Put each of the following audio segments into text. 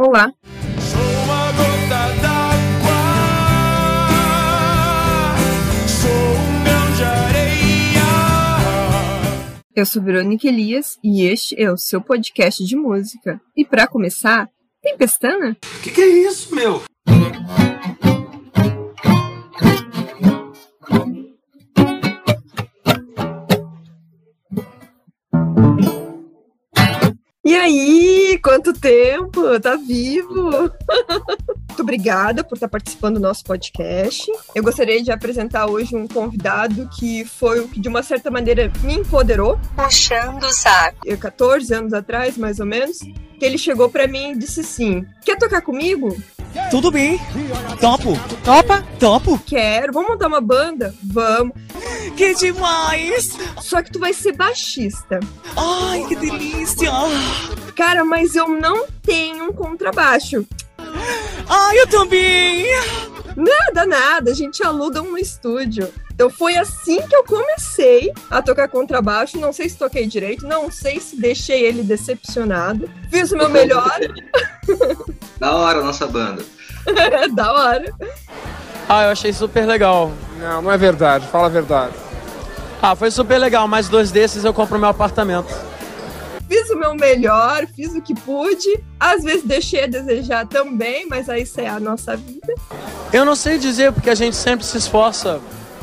Olá! Sou uma gota d'água, sou um grão de areia. Eu sou Verônica Elias e este é o seu podcast de música. E para começar, tem pestana? Que que é isso, meu? Quanto tempo? Tá vivo? Muito obrigada por estar participando do nosso podcast. Eu gostaria de apresentar hoje um convidado que foi o que, de uma certa maneira, me empoderou. puxando o saco. Eu, 14 anos atrás, mais ou menos, que ele chegou para mim e disse assim: Quer tocar comigo? Tudo bem. Topo. Topa? Topo. Quero. Vamos montar uma banda? Vamos. Que demais. Só que tu vai ser baixista. Ai, que delícia. Cara, mas eu não tenho um contrabaixo. Ai, eu também. Nada, nada. A gente aluga um estúdio. Então foi assim que eu comecei a tocar contrabaixo. Não sei se toquei direito, não sei se deixei ele decepcionado. Fiz o meu melhor. Da hora a nossa banda. da hora. Ah, eu achei super legal. Não, não é verdade, fala a verdade. Ah, foi super legal, mais dois desses eu compro meu apartamento. Fiz o meu melhor, fiz o que pude. Às vezes deixei a desejar também, mas aí isso é a nossa vida. Eu não sei dizer porque a gente sempre se esforça.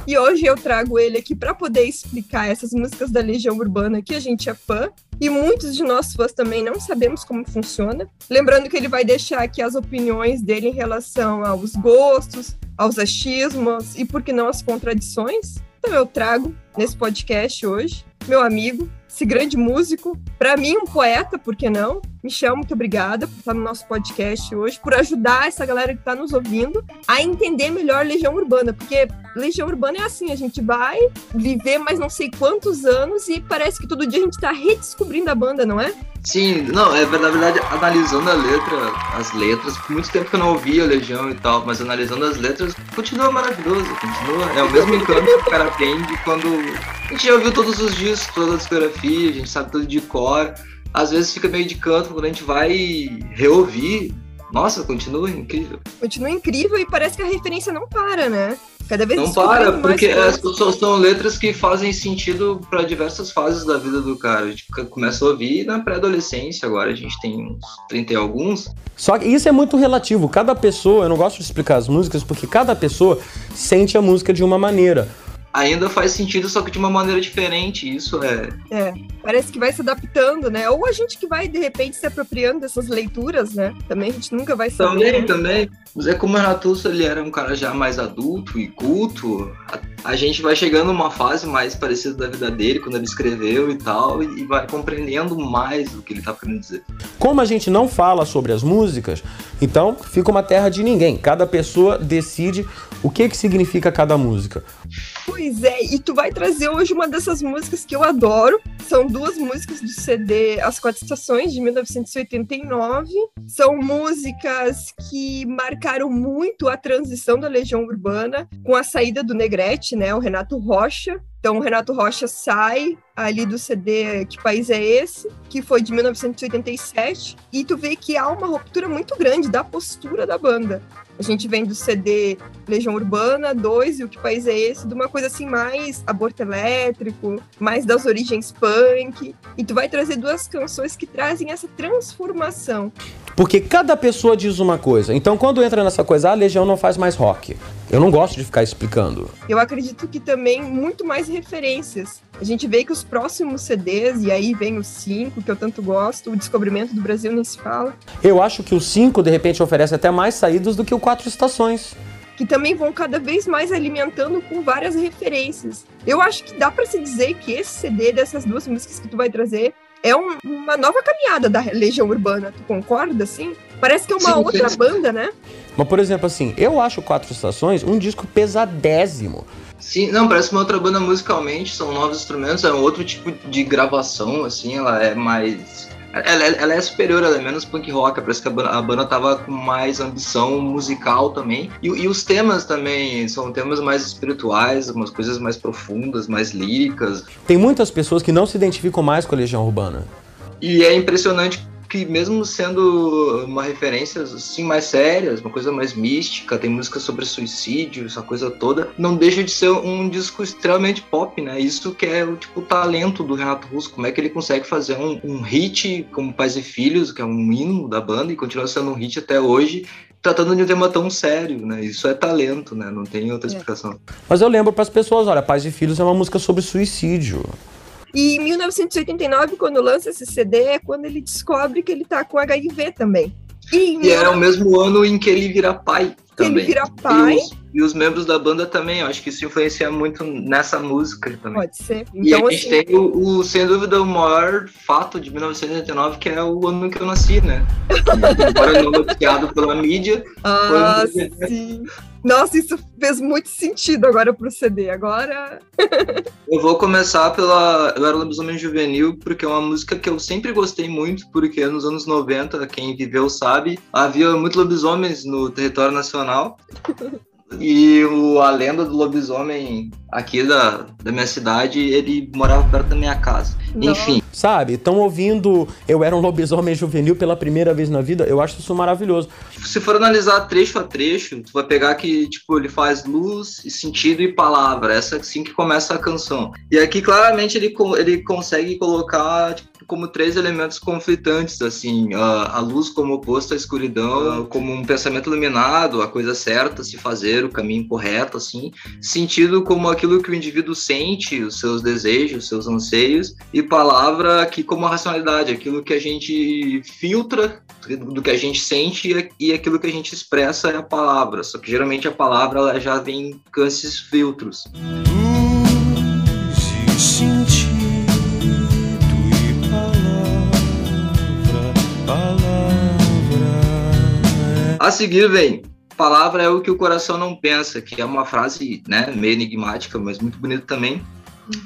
E hoje eu trago ele aqui para poder explicar essas músicas da Legião Urbana que a gente é fã. E muitos de nós fãs também não sabemos como funciona. Lembrando que ele vai deixar aqui as opiniões dele em relação aos gostos, aos achismos e, por que não, as contradições. Então eu trago nesse podcast hoje meu amigo, esse grande músico, para mim um poeta, por que não? Michel, muito obrigada por estar no nosso podcast hoje, por ajudar essa galera que está nos ouvindo a entender melhor Legião Urbana, porque Legião Urbana é assim, a gente vai viver mais não sei quantos anos e parece que todo dia a gente está redescobrindo a banda, não é? Sim, não, é na verdade, analisando a letra, as letras, por muito tempo que eu não ouvia Legião e tal, mas analisando as letras, continua maravilhoso, continua. É o mesmo encanto que o cara tem de quando. A gente já ouviu todos os discos, toda a discografia, a gente sabe tudo de cor. Às vezes fica meio de canto quando a gente vai reouvir. Nossa, continua incrível. Continua incrível e parece que a referência não para, né? Cada vez Não para, mais porque coisas. as pessoas são letras que fazem sentido para diversas fases da vida do cara. A gente começa a ouvir na pré-adolescência, agora a gente tem uns 30 e alguns. Só que isso é muito relativo. Cada pessoa, eu não gosto de explicar as músicas porque cada pessoa sente a música de uma maneira. Ainda faz sentido, só que de uma maneira diferente. Isso é. É, parece que vai se adaptando, né? Ou a gente que vai, de repente, se apropriando dessas leituras, né? Também a gente nunca vai saber. Também, né? também. O Zé ele era um cara já mais adulto e culto. A, a gente vai chegando numa fase mais parecida da vida dele, quando ele escreveu e tal, e vai compreendendo mais o que ele tá querendo dizer. Como a gente não fala sobre as músicas, então fica uma terra de ninguém. Cada pessoa decide o que, que significa cada música. Pois é, e tu vai trazer hoje uma dessas músicas que eu adoro. São duas músicas do CD As Quatro Estações, de 1989. São músicas que marcaram muito a transição da Legião Urbana com a saída do Negrete, né? O Renato Rocha. Então, o Renato Rocha sai ali do CD Que País é Esse? Que foi de 1987. E tu vê que há uma ruptura muito grande da postura da banda. A gente vem do CD Legião Urbana 2 e o Que País é Esse? De uma coisa assim mais aborto elétrico, mais das origens punk. E tu vai trazer duas canções que trazem essa transformação. Porque cada pessoa diz uma coisa. Então quando entra nessa coisa, ah, a Legião não faz mais rock. Eu não gosto de ficar explicando. Eu acredito que também muito mais referências. A gente vê que os próximos CDs, e aí vem o 5, que eu tanto gosto, o Descobrimento do Brasil nem se fala, Eu acho que o 5, de repente, oferece até mais saídas do que o Quatro Estações. que também vão cada vez mais alimentando com várias referências. Eu acho que dá para se dizer que esse CD dessas duas músicas que tu vai trazer é um- uma nova caminhada da Legião Urbana. Tu concorda, assim? Parece que é uma Sim, outra banda, né? Mas, por exemplo, assim, eu acho Quatro Estações um disco pesadésimo. Sim, não, parece uma outra banda musicalmente, são novos instrumentos, é um outro tipo de gravação, assim, ela é mais. Ela, é- ela é superior, ela é menos punk rock, parece que a banda, a banda tava com mais ambição musical também. E, e os temas também são temas mais espirituais, umas coisas mais profundas, mais líricas. Tem muitas pessoas que não se identificam mais com a Legião Urbana. E é impressionante que mesmo sendo uma referência assim mais sérias, uma coisa mais mística, tem música sobre suicídio, essa coisa toda, não deixa de ser um disco extremamente pop, né? Isso que é o tipo o talento do Renato Russo, como é que ele consegue fazer um, um hit como Pais e Filhos, que é um hino da banda e continua sendo um hit até hoje, tratando de um tema tão sério, né? Isso é talento, né? Não tem outra explicação. Mas eu lembro pras pessoas, olha, Pais e Filhos é uma música sobre suicídio. E em 1989, quando lança esse CD, é quando ele descobre que ele tá com HIV também. E, E é o mesmo ano em que ele vira pai Que ele também. vira pai. E os, e os membros da banda também, eu acho que isso influencia muito nessa música também. Pode ser. E Então, a gente assim, tem o, o, sem dúvida, o maior fato de 1989, que é o ano que eu nasci, né? Embora não noticiado pela mídia, ah, sim. Nossa, isso fez muito sentido agora pro CD. Agora. eu vou começar pela Eu Era Lobisomem Juvenil, porque é uma música que eu sempre gostei muito, porque nos anos 90, quem viveu sabe, havia muitos lobisomens no território nacional. E o, a lenda do lobisomem aqui da, da minha cidade, ele morava perto da minha casa. Enfim, Sabe? Estão ouvindo Eu Era um Lobisomem Juvenil pela primeira vez na vida. Eu acho isso maravilhoso. se for analisar trecho a trecho, tu vai pegar que, tipo, ele faz luz, sentido e palavra. Essa é assim que começa a canção. E aqui, claramente, ele, ele consegue colocar, tipo, como três elementos conflitantes, assim, a, a luz como oposto à escuridão, como um pensamento iluminado, a coisa certa se fazer, o caminho correto, assim, sentido como aquilo que o indivíduo sente, os seus desejos, os seus anseios, e palavra aqui como a racionalidade, aquilo que a gente filtra do que a gente sente e- aquilo que a gente expressa é a palavra. Só que geralmente a palavra ela já vem com esses filtros. Palavra. A seguir vem palavra é o que o coração não pensa, que é uma frase né, meio enigmática, mas muito bonita também,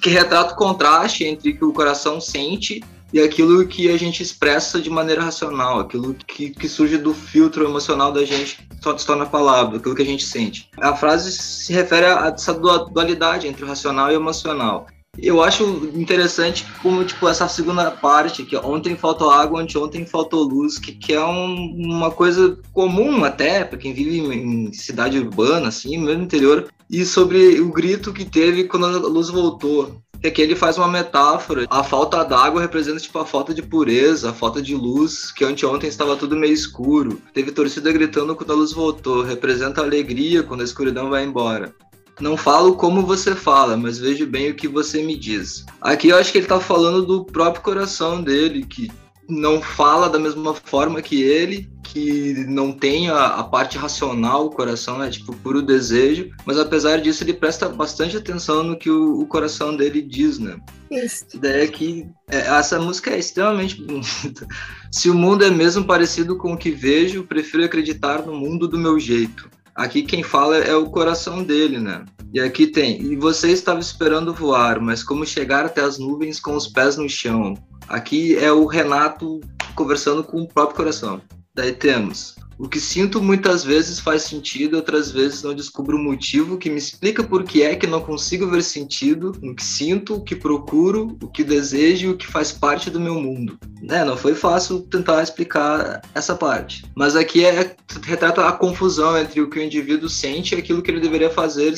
que retrata o contraste entre o que o coração sente e aquilo que a gente expressa de maneira racional, aquilo que, que surge do filtro emocional da gente, só se torna palavra, aquilo que a gente sente. A frase se refere a essa dua- dualidade entre o racional e o emocional. Eu acho interessante como, tipo, essa segunda parte, que ontem faltou água, anteontem faltou luz, que, que é um- uma coisa comum até para quem vive em, cidade urbana, assim, mesmo interior, e sobre o grito que teve quando a luz voltou. Que aqui ele faz uma metáfora. A falta d'água representa tipo a falta de pureza, a falta de luz, que anteontem estava tudo meio escuro. Teve torcida gritando quando a luz voltou. Representa a alegria quando a escuridão vai embora. Não falo como você fala, mas vejo bem o que você me diz. Aqui eu acho que ele tá falando do próprio coração dele, que não fala da mesma forma que ele, que não tem a, a parte racional, o coração é tipo puro desejo, mas apesar disso ele presta bastante atenção no que o, o coração dele diz, né? Isso. A ideia é que é, essa música é extremamente bonita. Se o mundo é mesmo parecido com o que vejo, prefiro acreditar no mundo do meu jeito. Aqui quem fala é o coração dele, né? E aqui tem, e você estava esperando voar, mas como chegar até as nuvens com os pés no chão? Aqui é o Renato conversando com o próprio coração. Daí temos, o que sinto muitas vezes faz sentido, outras vezes não descubro o motivo que me explica por que é que não consigo ver sentido no que sinto, o que procuro, o que desejo e o que faz parte do meu mundo. Né, não foi fácil tentar explicar essa parte. Mas aqui é retrata a confusão entre o que o indivíduo sente e aquilo que ele deveria fazer,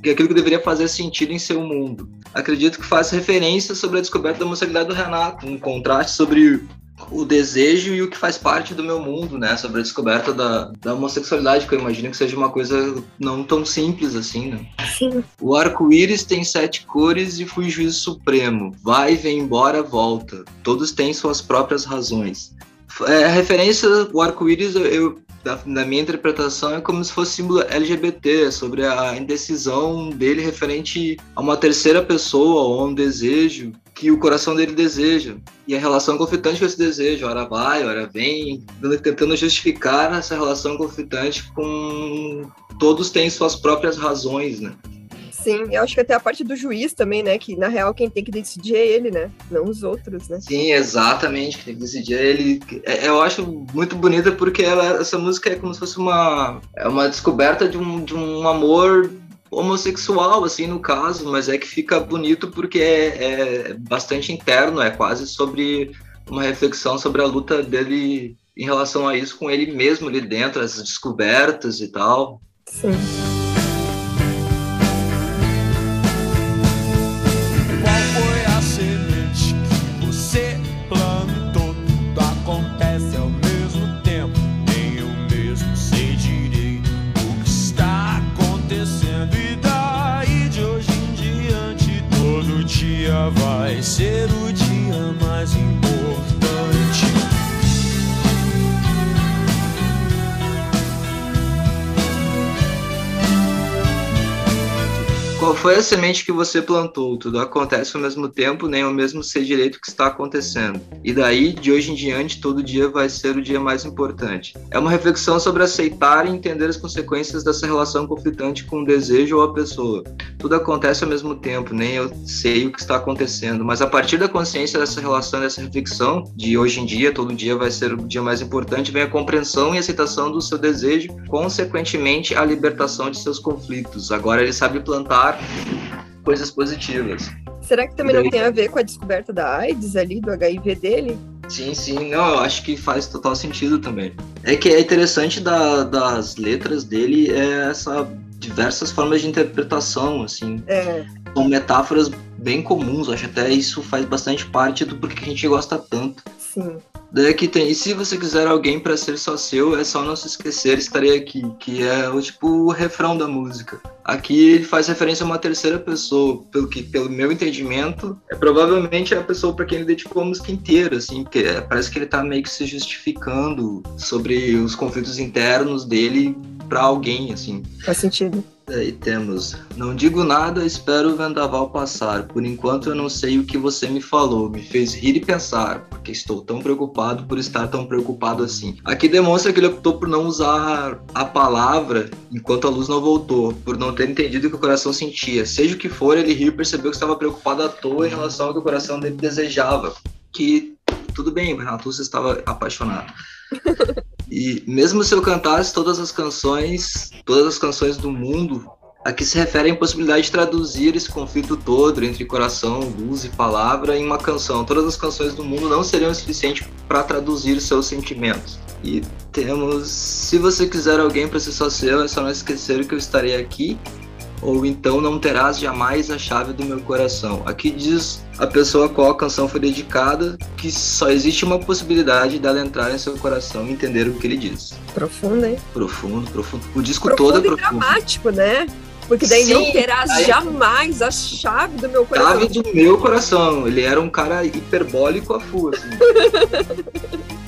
aquilo que deveria fazer sentido em seu mundo. Acredito que faz referência sobre a descoberta da homossexualidade do Renato, um contraste sobre o desejo e o que faz parte do meu mundo, né? Sobre a descoberta da, da homossexualidade, que eu imagino que seja uma coisa não tão simples assim, né? Sim. O arco-íris tem sete cores e fui juízo supremo. Vai, vem embora, volta. Todos têm suas próprias razões. É, a referência, o arco-íris, eu, da, na minha interpretação, é como se fosse símbolo LGBT, sobre a indecisão dele referente a uma terceira pessoa ou a um desejo que o coração dele deseja. E a relação conflitante com esse desejo, ora vai, ora vem, tentando justificar essa relação conflitante com todos têm suas próprias razões, né? Sim, eu acho que até a parte do juiz também, né? Que na real quem tem que decidir é ele, né? Não os outros, né? Sim, exatamente, que tem que decidir. Ele, é- eu acho muito bonita porque ela- essa música é como se fosse uma, é uma descoberta de um, de um amor homossexual, assim, no caso, mas é que fica bonito porque é, é bastante interno, é quase sobre uma reflexão sobre a luta dele em relação a isso com ele mesmo ali dentro, essas descobertas e tal. Sim. Qual foi a semente que você plantou? Tudo acontece ao mesmo tempo, nem ao mesmo sei direito que está acontecendo. E daí, de hoje em diante, todo dia vai ser o dia mais importante. É uma reflexão sobre aceitar e entender as consequências dessa relação conflitante com o desejo ou a pessoa. Tudo acontece ao mesmo tempo, nem eu sei o que está acontecendo, mas a partir da consciência dessa relação, dessa reflexão, de hoje em dia, todo dia vai ser o dia mais importante, vem a compreensão e aceitação do seu desejo, consequentemente, a libertação de seus conflitos. Agora ele sabe plantar coisas positivas. Será que também não tem a ver com a descoberta da AIDS ali, do HIV dele? Sim, sim, não, eu acho que faz total sentido também. É que é interessante da- das letras dele é essa diversas formas de interpretação, assim, É, são metáforas bem comuns, acho até isso faz bastante parte do porquê que a gente gosta tanto. sim. Daí aqui tem, e se você quiser alguém pra ser só seu, é só não se esquecer, estarei aqui, que é o tipo o refrão da música. Aqui ele faz referência a uma terceira pessoa, pelo que pelo meu entendimento, é provavelmente a pessoa pra quem ele dedicou a música inteira, assim, porque é, parece que ele tá meio que se justificando sobre os conflitos internos dele pra alguém, assim. Faz sentido. Daí temos, não digo nada, espero o vendaval passar. Por enquanto eu não sei o que você me falou, me fez rir e pensar, porque estou tão preocupado por estar tão preocupado assim. Aqui demonstra que ele optou por não usar a palavra enquanto a luz não voltou, por não ter entendido o que o coração sentia. Seja o que for, ele riu e percebeu que estava preocupado à toa em relação ao que o coração dele desejava. Que tudo bem, Renato, você estava apaixonado. E mesmo se eu cantasse todas as canções, todas as canções do mundo, aqui se refere à impossibilidade de traduzir esse conflito todo entre coração, luz e palavra em uma canção. Todas as canções do mundo não seriam o suficiente para traduzir seus sentimentos. E temos, se você quiser alguém para ser só seu, é só não esquecer que eu estarei aqui, ou então não terás jamais a chave do meu coração. Aqui diz a pessoa a qual a canção foi dedicada que só existe uma possibilidade dela entrar em seu coração e entender o que ele diz. Profundo, hein? Profundo, profundo. O disco todo é Profundo profundo. dramático, né? Porque daí não Sim, terás aí- jamais a chave do meu coração. Chave do meu coração. Ele era um cara hiperbólico a full, assim.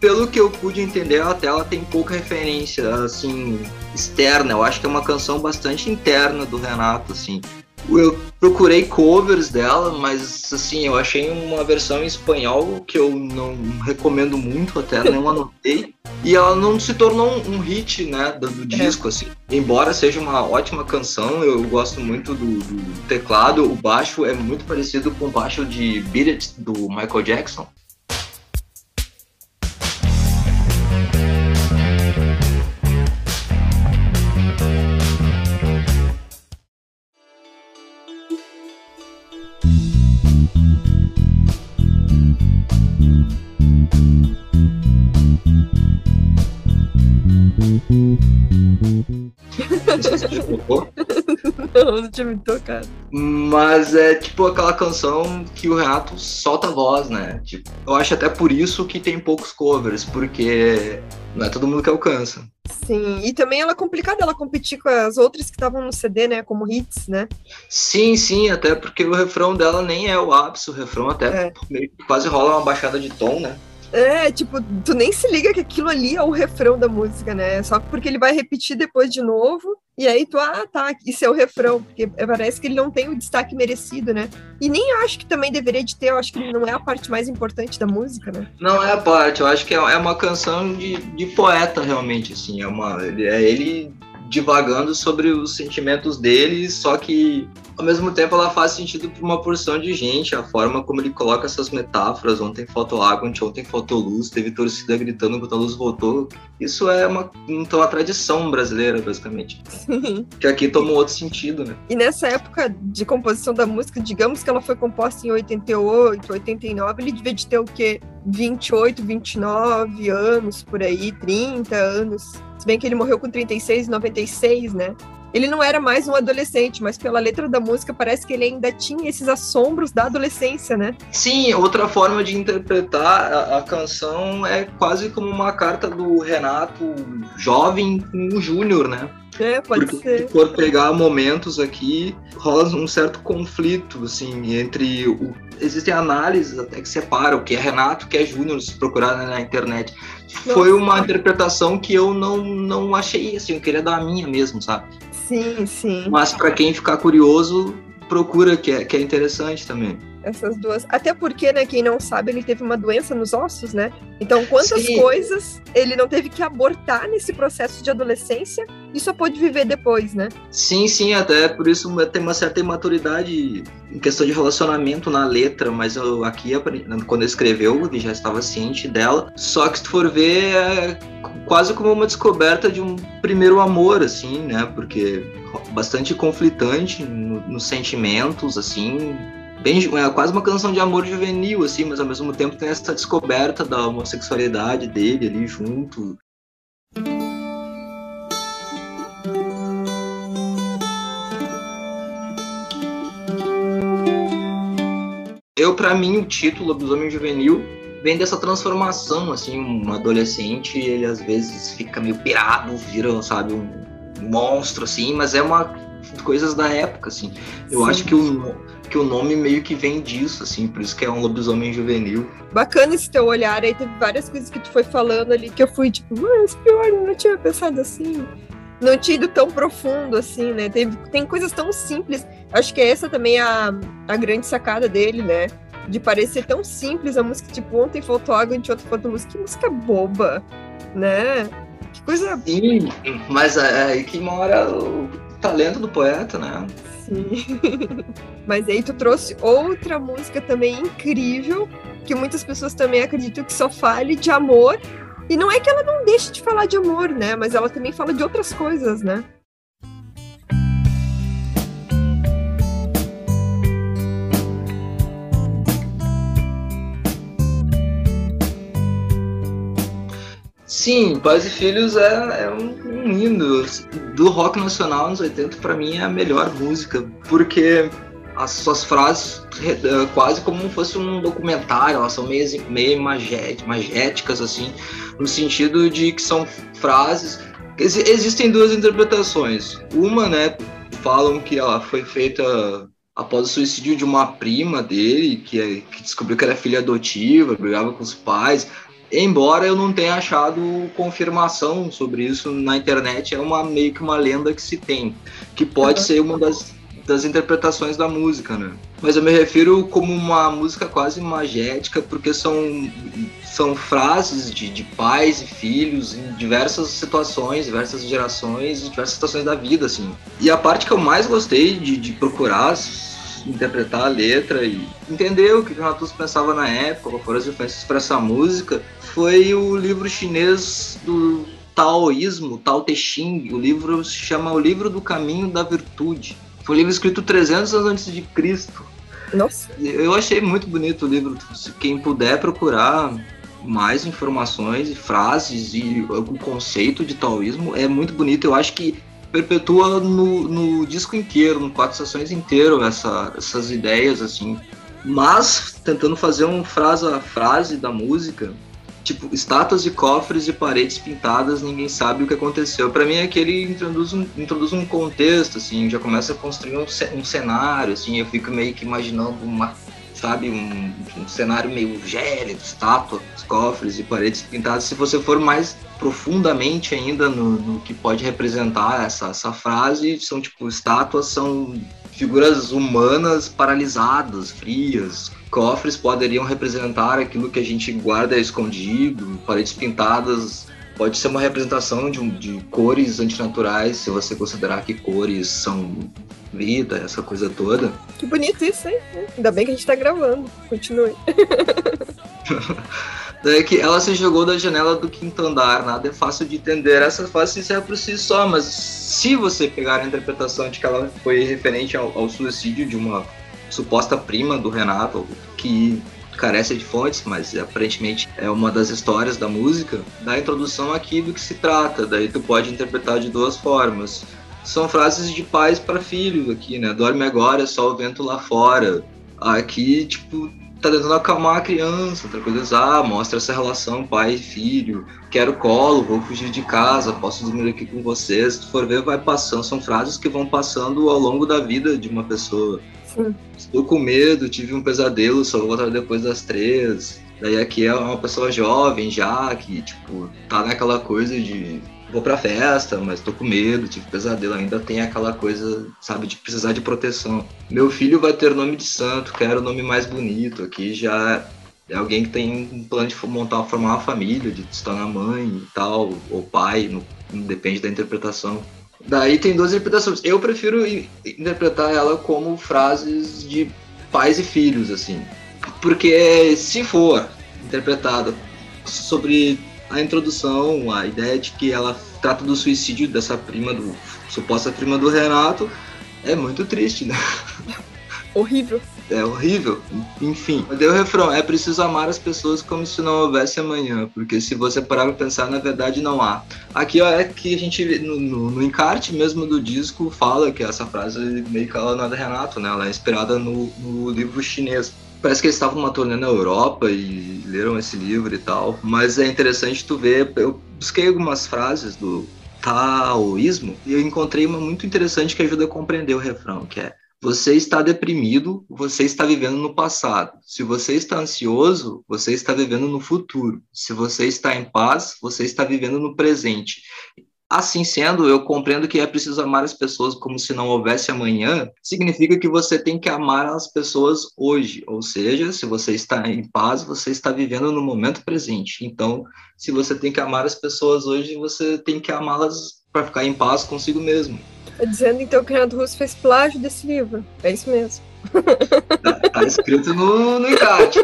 Pelo que eu pude entender, até ela tem pouca referência, assim, externa. Eu acho que é uma canção bastante interna do Renato, assim. Eu procurei covers dela, mas, assim, eu achei uma versão em espanhol que eu não recomendo muito, até não anotei. E ela não se tornou um, hit, né, do, do disco, assim. Embora seja uma ótima canção, eu gosto muito do, do teclado. O baixo é muito parecido com o baixo de Beat It, do Michael Jackson. Você tocou. Não, não tinha me tocado. Mas é tipo aquela canção que o Renato solta a voz, né? Tipo, eu acho até por isso que tem poucos covers, porque não é todo mundo que alcança. Sim, e também ela é complicada ela competir com as outras que estavam no CD, né? Como hits, né? Sim, sim, até porque o refrão dela nem é o ápice, o refrão até É. meio que quase rola uma baixada de tom, né? É, tipo, tu nem se liga que aquilo ali é o refrão da música, né? Só porque ele vai repetir depois de novo, e aí tu, ah, tá, isso é o refrão, porque parece que ele não tem o destaque merecido, né? E nem acho que também deveria de ter, eu acho que não é a parte mais importante da música, né? Não é a parte, eu acho que é é uma canção de, de poeta realmente, assim, é uma é ele divagando sobre os sentimentos dele, só que ao mesmo tempo ela faz sentido para uma porção de gente, a forma como ele coloca essas metáforas, ontem faltou água, ontem faltou luz, teve torcida gritando quando a luz voltou. Isso é uma, então, uma tradição brasileira, basicamente. Que aqui toma um outro sentido, né? E nessa época de composição da música, digamos que ela foi composta em 88, 89, ele devia de ter o quê? 28, 29 anos por aí, 30 anos. Se bem que ele morreu com 36, 96, né? Ele não era mais um adolescente, mas pela letra da música parece que ele ainda tinha esses assombros da adolescência, né? Sim, outra forma de interpretar a, a canção é quase como uma carta do Renato jovem com o Júnior, né? É, pode Porque ser. se for pegar momentos aqui, rola um certo conflito, assim, entre o... Existem análises até que separam o que é Renato, o que é Júnior, se procurar né, na internet. Foi uma interpretação que eu não, não achei, assim, eu queria dar a minha mesmo, sabe? Sim, sim. Mas para quem ficar curioso, procura, que é, que é interessante também. Essas duas. Até porque, né, quem não sabe, ele teve uma doença nos ossos, né? Então, quantas Sim. coisas ele não teve que abortar nesse processo de adolescência e só pôde viver depois, né? Sim, sim, até por isso tem uma certa imaturidade em questão de relacionamento na letra, mas eu aqui, quando escreveu, ele já estava ciente dela. Só que se tu for ver, é quase como uma descoberta de um primeiro amor, assim, né? Porque bastante conflitante no- nos sentimentos, assim. Bem, é quase uma canção de amor juvenil, assim, mas ao mesmo tempo tem essa descoberta da homossexualidade dele ali junto. Eu, pra mim, o título Lobisomem Juvenil vem dessa transformação, assim, um adolescente, ele às vezes fica meio pirado, vira, sabe, um monstro, assim, mas é uma coisas da época, assim. Eu Sim. acho que o, que o nome meio que vem disso, assim, por isso que é um lobisomem juvenil. Bacana esse teu olhar aí, teve várias coisas que tu foi falando ali que eu fui tipo, mas pior, eu não tinha pensado assim. Não tinha ido tão profundo assim, né? Teve, tem coisas tão simples. Acho que essa também é a, a grande sacada dele, né? De parecer tão simples a música, tipo, ontem faltou água, ontem faltou luz. Que música boba, né? Que coisa Sim, mas é aí que mora o talento do poeta, né? Sim. Mas aí tu trouxe outra música também incrível, que muitas pessoas também acreditam que só fale de amor. E não é que ela não deixe de falar de amor, né? Mas ela também fala de outras coisas, né? Sim, Pais e Filhos é, é um, um hino. Do rock nacional nos 80, pra mim, é a melhor música, porque as suas frases, eh, quase como se fosse um documentário, elas são meio, meio magé- magéticas, assim, no sentido de que são frases. exi- Existem duas interpretações. Uma, né, falam que ela foi feita após o suicídio de uma prima dele, que, é- que descobriu que era filha adotiva, brigava com os pais. Embora eu não tenha achado confirmação sobre isso na internet, é uma meio que uma lenda que se tem, que pode Uhum. ser uma das, das interpretações da música, né? Mas eu me refiro como uma música quase magética, porque são, são frases de, de pais e filhos em diversas situações, diversas gerações, diversas situações da vida, assim. E a parte que eu mais gostei de, de procurar interpretar a letra e entender o que o Renatus pensava na época, quais foram as influências para essa música, foi o livro chinês do taoísmo, Tao Te Ching. O livro se chama O Livro do Caminho da Virtude. Foi um livro escrito 300 anos antes de Cristo. Nossa, Eu achei muito bonito o livro. Se Quem puder procurar mais informações e frases e o conceito de taoísmo é muito bonito. Eu acho que perpetua no, no disco inteiro, no quatro estações inteiro essa, essas ideias assim. Mas tentando fazer um frase a frase da música, tipo estátuas e cofres e paredes pintadas, ninguém sabe o que aconteceu. Para mim é que ele introduz um, introduz um contexto assim, já começa a construir um, um cenário assim, eu fico meio que imaginando uma sabe, um, um cenário meio gélido, estátuas, cofres e paredes pintadas. Se você for mais profundamente ainda no, no que pode representar essa, essa frase, são tipo estátuas são figuras humanas paralisadas, frias. Cofres poderiam representar aquilo que a gente guarda escondido, paredes pintadas pode ser uma representação de, de cores antinaturais, se você considerar que cores são vida, essa coisa toda. Que bonito isso, hein? Ainda bem que a gente tá gravando. Continue. Daí que ela se jogou da janela do quinto andar, nada é fácil de entender. Essa frase se encerra por si só, mas se você pegar a interpretação de que ela foi referente ao, ao suicídio de uma suposta prima do Renato, que carece de fontes, mas aparentemente é uma das histórias da música, dá a introdução aqui do que se trata. Daí tu pode interpretar de duas formas. São frases de pais para filhos aqui, né? Dorme agora, é só o vento lá fora. Aqui, tipo, tá tentando acalmar a criança, outra coisa, ah, mostra essa relação pai e filho, quero colo, vou fugir de casa, posso dormir aqui com vocês. Se tu for ver, vai passando, são frases que vão passando ao longo da vida de uma pessoa. Sim. Estou com medo, tive um pesadelo, só vou voltar depois das três. Daí aqui é uma pessoa jovem já, que, tipo, tá naquela coisa de vou pra festa, mas tô com medo, tive pesadelo, ainda tem aquela coisa, sabe, de precisar de proteção. Meu filho vai ter nome de santo, quero o nome mais bonito. Aqui já é alguém que tem um plano de montar, formar uma família, de se tornar mãe e tal, ou pai, não, não depende da interpretação. Daí tem duas interpretações. Eu prefiro interpretar ela como frases de pais e filhos, assim. Porque se for interpretada sobre a introdução, a ideia de que ela trata do suicídio dessa prima do suposta prima do Renato, é muito triste, né? Horrível. É horrível. Enfim, deu o refrão. É preciso amar as pessoas como se não houvesse amanhã. Porque se você parar pra pensar, na verdade não há. Aqui ó, é que a gente, no, no, no encarte mesmo do disco, fala que essa frase meio que ela não é da Renato, né? Ela é inspirada no, no livro chinês. Parece que eles estavam numa turnê na Europa e leram esse livro e tal. Mas é interessante tu ver. Eu busquei algumas frases do taoísmo e eu encontrei uma muito interessante que ajuda a compreender o refrão, que é você está deprimido, você está vivendo no passado. Se você está ansioso, você está vivendo no futuro. Se você está em paz, você está vivendo no presente. Assim sendo, eu compreendo que é preciso amar as pessoas como se não houvesse amanhã, significa que você tem que amar as pessoas hoje. Ou seja, se você está em paz, você está vivendo no momento presente. Então, se você tem que amar as pessoas hoje, você tem que amá-las para ficar em paz consigo mesmo. Dizendo então que o Renato Russo fez plágio desse livro. É isso mesmo. Tá, tá escrito no, no encarte.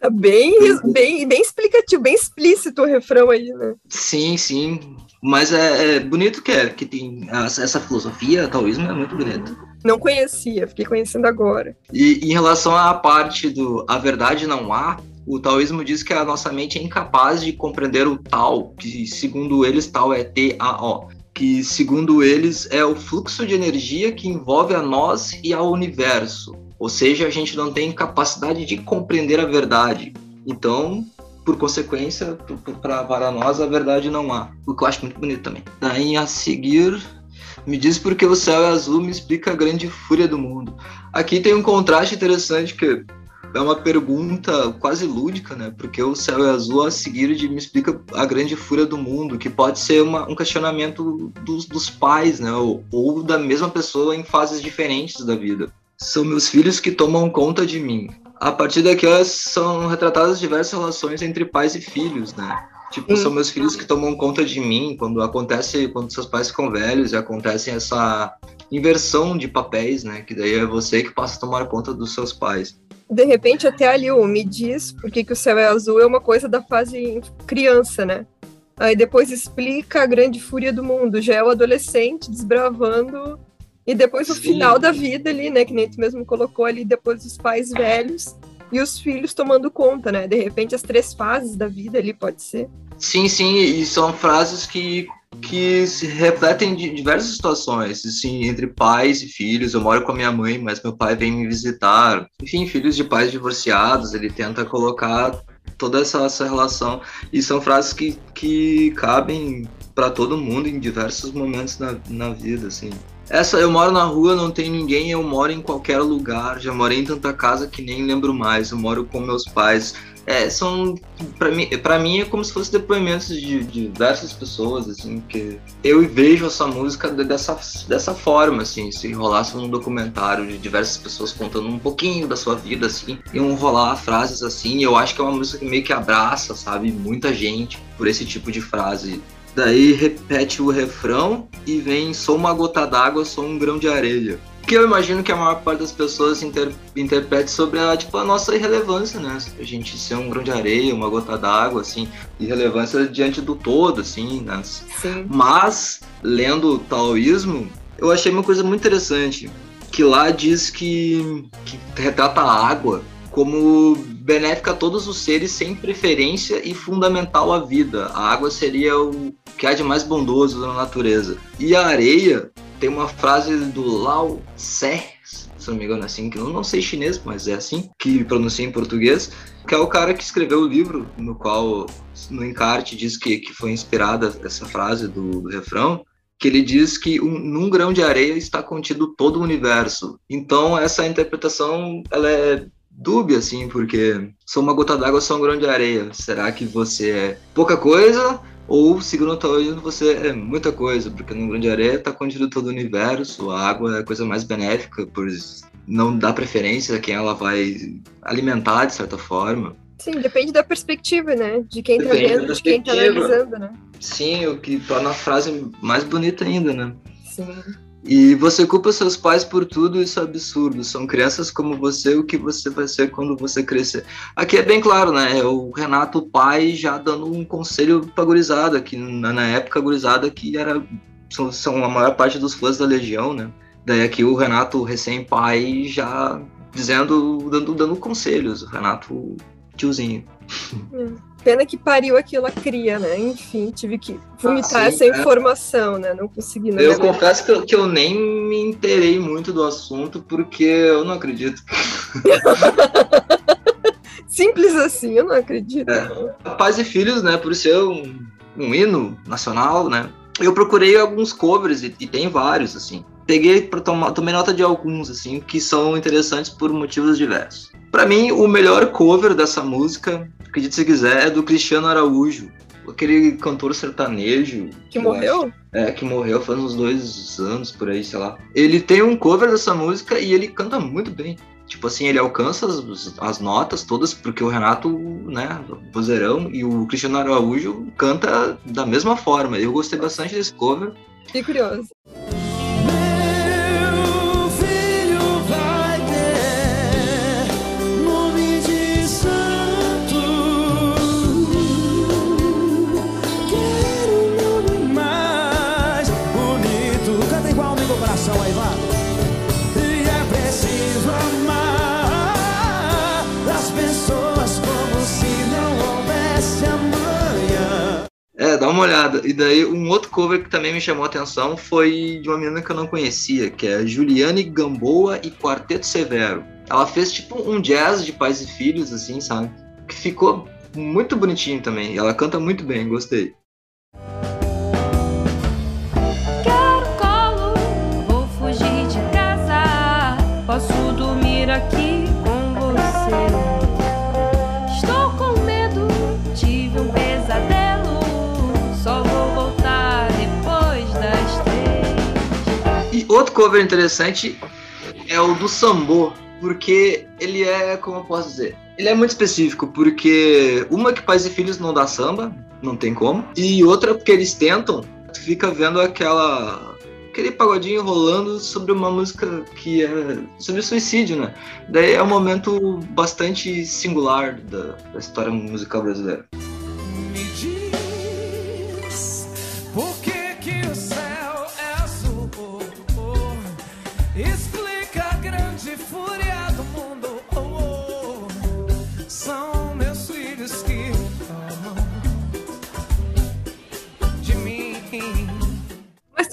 Tá bem, bem, bem explicativo, bem explícito o refrão aí, né? Sim, sim. Mas é, é bonito que é, que tem essa, filosofia, taoísmo é muito bonito. Não conhecia, fiquei conhecendo agora. E em relação à parte do a verdade não há, o taoísmo diz que a nossa mente é incapaz de compreender o tal, que segundo eles tal é T-A-O, que segundo eles é o fluxo de energia que envolve a nós e ao universo. Ou seja, a gente não tem capacidade de compreender a verdade. Então, por consequência, para nós a verdade não há. O que eu acho muito bonito também. Daí a seguir, me diz porque o céu é azul, me explica a grande fúria do mundo. Aqui tem um contraste interessante que é uma pergunta quase lúdica, né? Porque o céu é azul a seguir de me explica a grande fúria do mundo, que pode ser uma- um questionamento dos, dos pais, né? Ou, ou da mesma pessoa em fases diferentes da vida. São meus filhos que tomam conta de mim. A partir daqui são retratadas diversas relações entre pais e filhos, né? Tipo, são meus filhos que tomam conta de mim quando acontece, quando seus pais ficam velhos e acontece essa inversão de papéis, né? Que daí é você que passa a tomar conta dos seus pais. De repente, até ali, o me diz por que, que o céu é azul é uma coisa da fase criança, né? Aí depois explica a grande fúria do mundo, já é o adolescente desbravando. E depois o Sim. final da vida ali, né? Que nem tu mesmo colocou ali, depois os pais velhos e os filhos tomando conta, né? De repente, as três fases da vida ali pode ser. Sim, sim, e são frases que, que se refletem de diversas situações, assim, entre pais e filhos. Eu moro com a minha mãe, mas meu pai vem me visitar. Enfim, filhos de pais divorciados, ele tenta colocar toda essa, essa relação. E são frases que, que cabem para todo mundo em diversos momentos na, na vida, assim. Essa, eu moro na rua, não tem ninguém, eu moro em qualquer lugar. Já morei em tanta casa que nem lembro mais. Eu moro com meus pais. É, são. Pra mim, pra mim é como se fossem depoimentos de, de diversas pessoas, assim, que eu vejo essa música dessa, dessa forma, assim, se rolasse um documentário de diversas pessoas contando um pouquinho da sua vida, assim, iam rolar frases assim, eu acho que é uma música que meio que abraça, sabe, muita gente por esse tipo de frase. Daí repete o refrão e vem sou uma gota d'água, sou um grão de areia que eu imagino que a maior parte das pessoas inter, interprete sobre a, tipo, a nossa irrelevância, né? A gente ser um grão de areia, uma gota d'água, assim, irrelevância diante do todo, assim, né? Sim. Mas, lendo o taoísmo, eu achei uma coisa muito interessante, que lá diz que, que retrata a água como benéfica a todos os seres sem preferência e fundamental à vida. A água seria o que há de mais bondoso na natureza. E a areia tem uma frase do Lao Tse, se não me engano é assim, que eu não sei chinês, mas é assim, que pronuncia em português, que é o cara que escreveu o livro, no qual, no encarte, diz que, que foi inspirada essa frase do, do refrão, que ele diz que um, num grão de areia está contido todo o universo. Então, essa interpretação, ela é dúbia, assim, porque sou uma gota d'água, sou um grão de areia. Será que você é pouca coisa ou, segundo o Taoísmo, você é muita coisa, porque no Grande Areia está contido todo o universo, a água é a coisa mais benéfica, por não dar preferência a quem ela vai alimentar, de certa forma. Sim, depende da perspectiva, né? De quem está Depende vendo, de quem está analisando, né? Sim, o que torna a frase mais bonita ainda, né? Sim. E você culpa seus pais por tudo, isso é absurdo. São crianças como você, o que você vai ser quando você crescer. Aqui é bem claro, né? É o Renato pai já dando um conselho pra gurizada, que na, época gurizada que era. São, são a maior parte dos fãs da Legião, né? Daí aqui o Renato recém-pai já dizendo, dando, dando conselhos. O Renato tiozinho. Pena que pariu aquilo a cria, né? Enfim, tive que vomitar Ah, sim, essa é. informação, né? Não consegui Eu navegar. confesso que eu, que eu nem me inteirei muito do assunto, porque eu não acredito. Simples assim, eu não acredito. É. Pais e Filhos, né, por ser um, um hino nacional, né, eu procurei alguns covers e, e tem vários, assim. Peguei para tomar, tomei nota de alguns, assim, que são interessantes por motivos diversos. Para mim, o melhor cover dessa música, acredite se quiser, é do Cristiano Araújo, aquele cantor sertanejo. Que eu morreu? acho. É, que morreu faz uns dois anos por aí, sei lá. Ele tem um cover dessa música e ele canta muito bem. Tipo assim, ele alcança as, as notas todas, porque o Renato, né, vozeirão, e o Cristiano Araújo canta da mesma forma. Eu gostei bastante desse cover. Fiquei curioso. É, dá uma olhada. E daí, um outro cover que também me chamou a atenção foi de uma menina que eu não conhecia, que é Juliane Gamboa e Quarteto Severo. Ela fez tipo um jazz de pais e filhos, assim, sabe? Que ficou muito bonitinho também. Ela canta muito bem, gostei. Outro cover interessante é o do Sambo, porque ele é, como eu posso dizer, ele é muito específico, porque uma que pais e filhos não dá samba, não tem como, e outra porque eles tentam, fica vendo aquela aquele pagodinho rolando sobre uma música que é sobre suicídio, né? Daí é um momento bastante singular da, da história musical brasileira.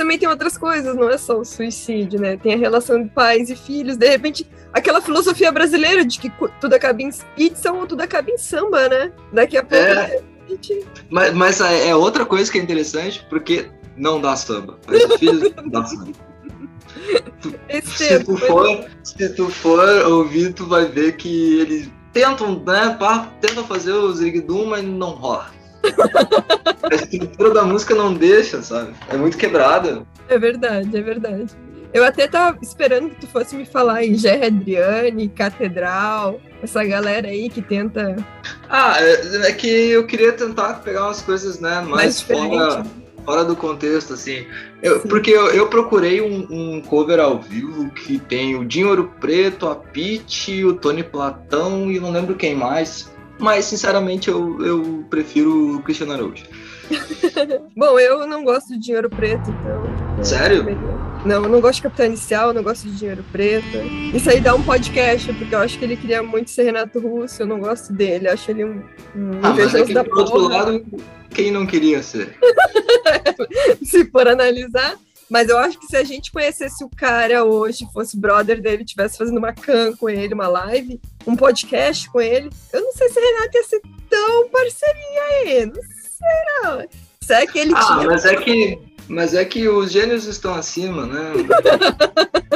Também tem outras coisas, não é só o suicídio, né? Tem a relação de pais e filhos, de repente, aquela filosofia brasileira de que tudo acaba em pizza ou tudo acaba em samba, né? Daqui a pouco É. a gente Mas, mas é é outra coisa que é interessante, porque não dá samba. Pais e filhos não dá samba. Se tu, mas- for, se tu for ouvir, tu vai ver que ele tentam, né, tentam fazer o Zirigdum, mas não rola. a estrutura da música não deixa, sabe? É muito quebrada. É verdade, é verdade. Eu até tava esperando que tu fosse me falar em Gerry Adriane, Catedral, essa galera aí que tenta Ah, é, é que eu queria tentar pegar umas coisas, né, mais, mais fora, fora do contexto, assim. Eu- porque eu, eu procurei um, um cover ao vivo que tem o Dinho Ouro Preto, a Pete, o Tony Platão e não lembro quem mais. Mas, sinceramente, eu, eu prefiro o Cristiano Araújo. Bom, eu não gosto de dinheiro preto, então. é, Sério? Não, eu não gosto de Capitão Inicial, não gosto de dinheiro preto. Isso aí dá um podcast, porque eu acho que ele queria muito ser Renato Russo, eu não gosto dele, eu acho ele um, um Ah, mas é que, da por outro lado, quem não queria ser? se for analisar. Mas eu acho que se a gente conhecesse o cara hoje, fosse brother dele, tivesse fazendo uma can com ele, uma live, um podcast com ele, eu não sei se Renato ia ser tão parceirinha aí, não sei não. Será que ele Ah, tinha mas é que, mas é que os gênios estão acima, né?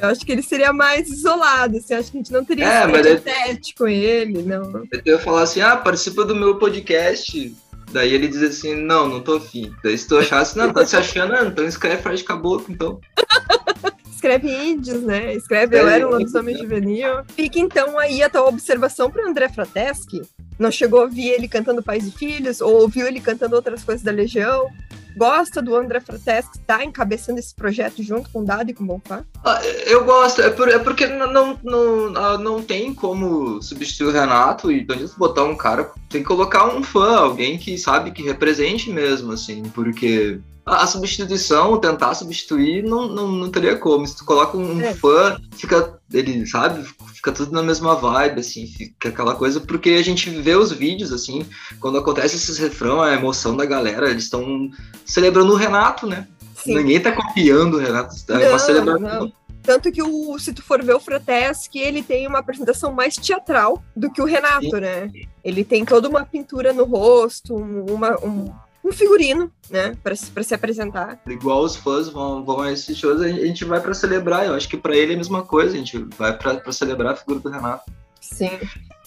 Eu acho que ele seria mais isolado, assim, acho que a gente não teria É, esse mas é- tete com ele, não. Eu ia falar assim, ah, participa do meu podcast. Daí ele diz assim, não, não tô afim. Daí se tu achasse, não, tá se achando, ah, então escreve Fred Caboclo, então. Escreve índios, né? Escreve Eu É, Era um Lobisomem Juvenil. Fica então aí a tua observação para André Frateschi. Não chegou a ouvir ele cantando Pais e Filhos, ou ouviu ele cantando outras coisas da Legião? Gosta do André Frateschi estar encabeçando esse projeto junto com o Dado e com o Bonfá? Ah, eu gosto, é, por- é porque não, não, ah, não tem como substituir o Renato e de botar um cara, tem que colocar um fã, alguém que sabe que represente mesmo, assim, porque a, a substituição, tentar substituir, não, não, não teria como. Se tu coloca um É. fã, fica, ele sabe, fica tudo na mesma vibe, assim, fica aquela coisa, porque a gente vê os vídeos, assim, quando acontece esses refrão, a emoção da galera, eles estão celebrando o Renato, né? Sim. Ninguém tá copiando o Renato, é Não, uma celebração. não. Tanto que o, se tu for ver o Frateschi, ele tem uma apresentação mais teatral do que o Renato, né? Ele tem toda uma pintura no rosto, um- uma, um, um figurino, né? Pra, se- apresentar. Igual os fãs vão, vão a esses shows, a gente vai pra celebrar. Eu acho que pra ele é a mesma coisa, a gente vai pra, pra celebrar a figura do Renato. Sim.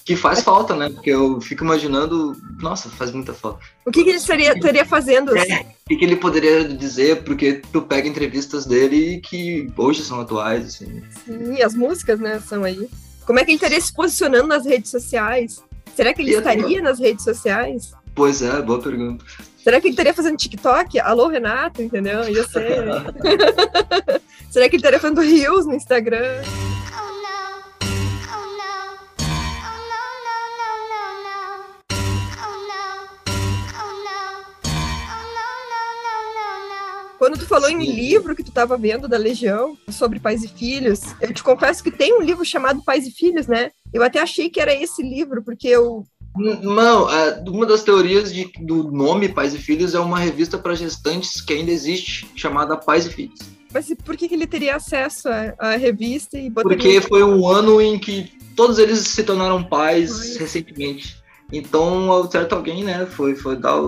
Que faz falta, né? Porque eu fico imaginando. Nossa, faz muita falta. O que, que ele seria, estaria fazendo? assim? O que, que ele poderia dizer? Porque tu pega entrevistas dele que hoje são atuais, assim. Sim, as músicas, né, são aí. Como é que ele estaria se posicionando nas redes sociais? Será que ele E estaria nas redes sociais? Pois é, boa pergunta. Será que ele estaria fazendo TikTok? Alô, Renato, entendeu? Ia ser. Será que ele estaria fazendo Reels no Instagram? Quando tu falou em livro que tu estava vendo da Legião sobre pais e filhos, eu te confesso que tem um livro chamado Pais e Filhos, né? Eu até achei que era esse livro, porque eu. Não, é, uma das teorias de, do nome Pais e Filhos é uma revista para gestantes que ainda existe, chamada Pais e Filhos. Mas por que, ele teria acesso à, revista e botaria. Porque foi um ano em que todos eles se tornaram pais Foi. recentemente. Então, ao certo alguém, né, foi, foi dar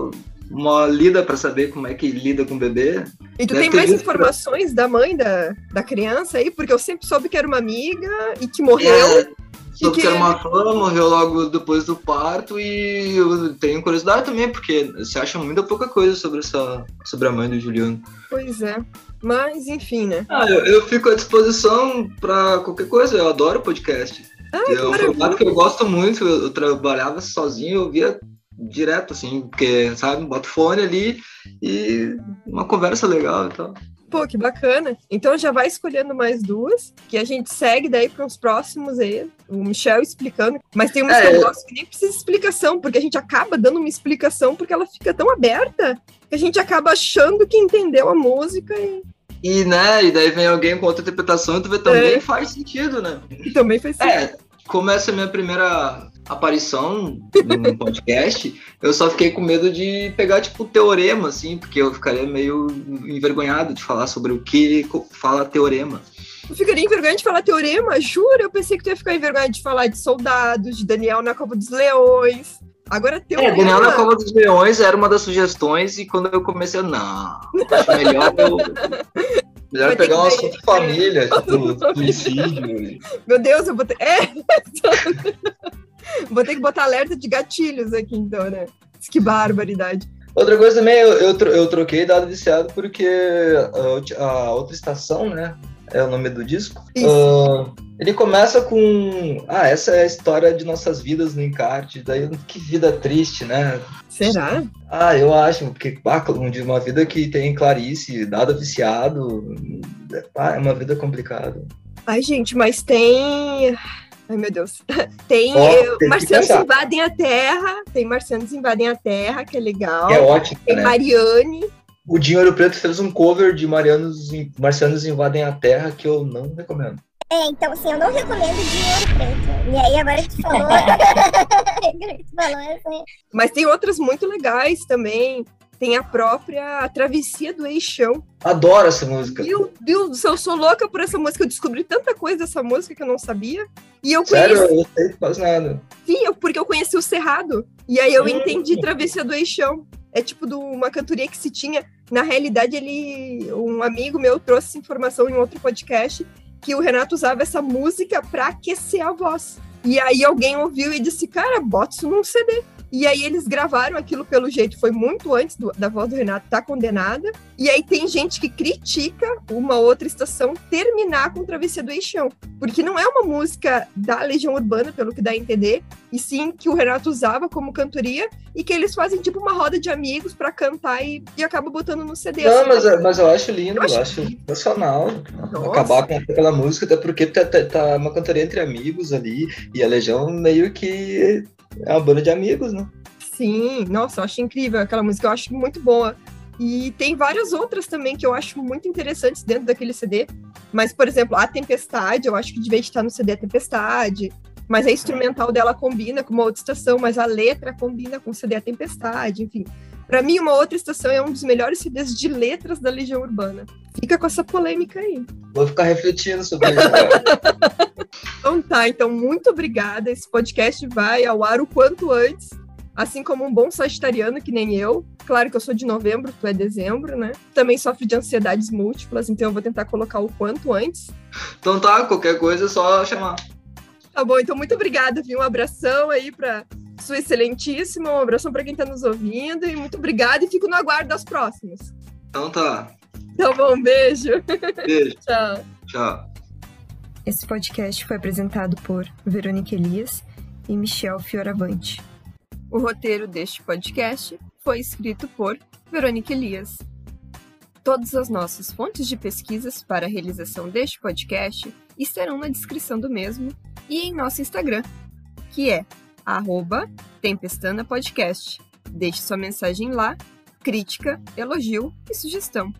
uma lida para saber como é que lida com o bebê. E tu Deve tem mais informações da mãe da, da criança aí? Porque eu sempre soube que era uma amiga e que morreu. É, soube que- que era uma fã, morreu logo depois do parto e eu tenho curiosidade também, porque você acha muita pouca coisa sobre, essa, sobre a mãe do Juliano. Pois é. Mas, enfim, né? Ah, eu, eu fico à disposição para qualquer coisa, eu adoro podcast. Ah, é um formato que eu gosto muito, eu, eu trabalhava sozinho, eu via direto, assim, porque, sabe, bota fone ali e uma conversa legal e tal. Pô, que bacana. Então já vai escolhendo mais duas, que a gente segue daí para os próximos aí. O Michel explicando. Mas tem umas É, que eu gosto que nem precisa de explicação, porque a gente acaba dando uma explicação porque ela fica tão aberta que a gente acaba achando que entendeu a música e, E, né, e daí vem alguém com outra interpretação e tu vê também É. faz sentido, né? e também faz sentido. É, como essa é a minha primeira aparição num podcast, eu só fiquei com medo de pegar, tipo, teorema, assim, porque eu ficaria meio envergonhado de falar sobre o que fala teorema. Eu ficaria envergonhada de falar teorema, juro. Eu pensei que tu ia ficar envergonhada de falar de soldados, de Daniel na Cova dos Leões. Agora É, teorema. Daniel na Cova dos Leões era uma das sugestões e quando eu comecei, não, acho melhor eu Melhor pegar um assunto família, tipo, suicídio. Meu Deus, eu vou ter. É! vou ter que botar alerta de gatilhos aqui, então, né? Que barbaridade. Outra coisa também, eu, eu, eu troquei dado viciado porque a, a outra estação, né? É o nome do disco. Isso. ah, ele começa com. Ah, essa é a história de nossas vidas no encarte. Daí, que vida triste, né? Será? Ah, eu acho, porque ah, de uma vida que tem Clarice, dado viciado. Ah, é uma vida complicada. Ai, gente, mas tem. Ai, meu Deus. Tem. Eh, tem Marcianos invadem a Terra. Tem Marcianos invadem a Terra, que é legal. É ótimo, Tem né? Mariane. O Dinheiro Preto fez um cover de Marianos, Marcianos Invadem a Terra que eu não recomendo. É, então, assim, eu não recomendo dinheiro preto. E aí, agora que tu falou. falou, assim. Mas tem outras muito legais também. Tem a própria Travessia do Eixão. Adoro essa música. Meu Deus do céu, eu sou louca por essa música. Eu descobri tanta coisa dessa música que eu não sabia. E eu Sério, conheci. eu sei quase nada. Sim, eu- porque eu conheci o Cerrado. E aí eu Hum. entendi Travessia do Eixão. É tipo de uma cantoria que se tinha. Na realidade, ele. Um amigo meu trouxe essa informação em outro podcast que o Renato usava essa música pra aquecer a voz. E aí alguém ouviu e disse, cara, bota isso num CD. E aí eles gravaram aquilo pelo jeito, foi muito antes do- da voz do Renato tá condenada. E aí tem gente que critica uma outra estação terminar com Travessia do Eixão. Porque não é uma música da Legião Urbana, pelo que dá a entender, e sim que o Renato usava como cantoria e que eles fazem tipo uma roda de amigos pra cantar e, e acaba botando no CD. Não, assim. mas, mas eu acho lindo, Eu eu acho acho, sensacional. Nossa. Acabar com aquela música, até porque tá, tá, tá uma cantoria entre amigos ali, e a Legião meio que é uma banda de amigos, né? Sim, nossa, eu acho incrível aquela música, eu acho muito boa. E tem várias outras também que eu acho muito interessantes dentro daquele CD. Mas, por exemplo, a Tempestade, eu acho que devia estar no CD a Tempestade. Mas a instrumental dela combina com uma outra estação, mas a letra combina com o CD a Tempestade, enfim. Pra mim, uma outra estação é um dos melhores CDs de letras da Legião Urbana. Fica com essa polêmica aí. Vou ficar refletindo sobre isso. Então tá, então muito obrigada. Esse podcast vai ao ar o quanto antes, assim como um bom sagitariano que nem eu. Claro que eu sou de novembro, tu é dezembro, né? Também sofre de ansiedades múltiplas, então eu vou tentar colocar o quanto antes. então tá, qualquer coisa é só chamar. Tá bom, então muito obrigada, viu? Um abração aí pra sua excelentíssima, um abração pra quem tá nos ouvindo e muito obrigada e fico no aguardo das próximas. Então tá. Tá bom, beijo. Beijo. Tchau. Tchau. Esse podcast foi apresentado por Verônica Elias e Michel Fioravante. O roteiro deste podcast foi escrito por Verônica Elias. Todas as nossas fontes de pesquisas para a realização deste podcast estarão na descrição do mesmo e em nosso Instagram, que é Tempestana Podcast. Deixe sua mensagem lá, crítica, elogio e sugestão.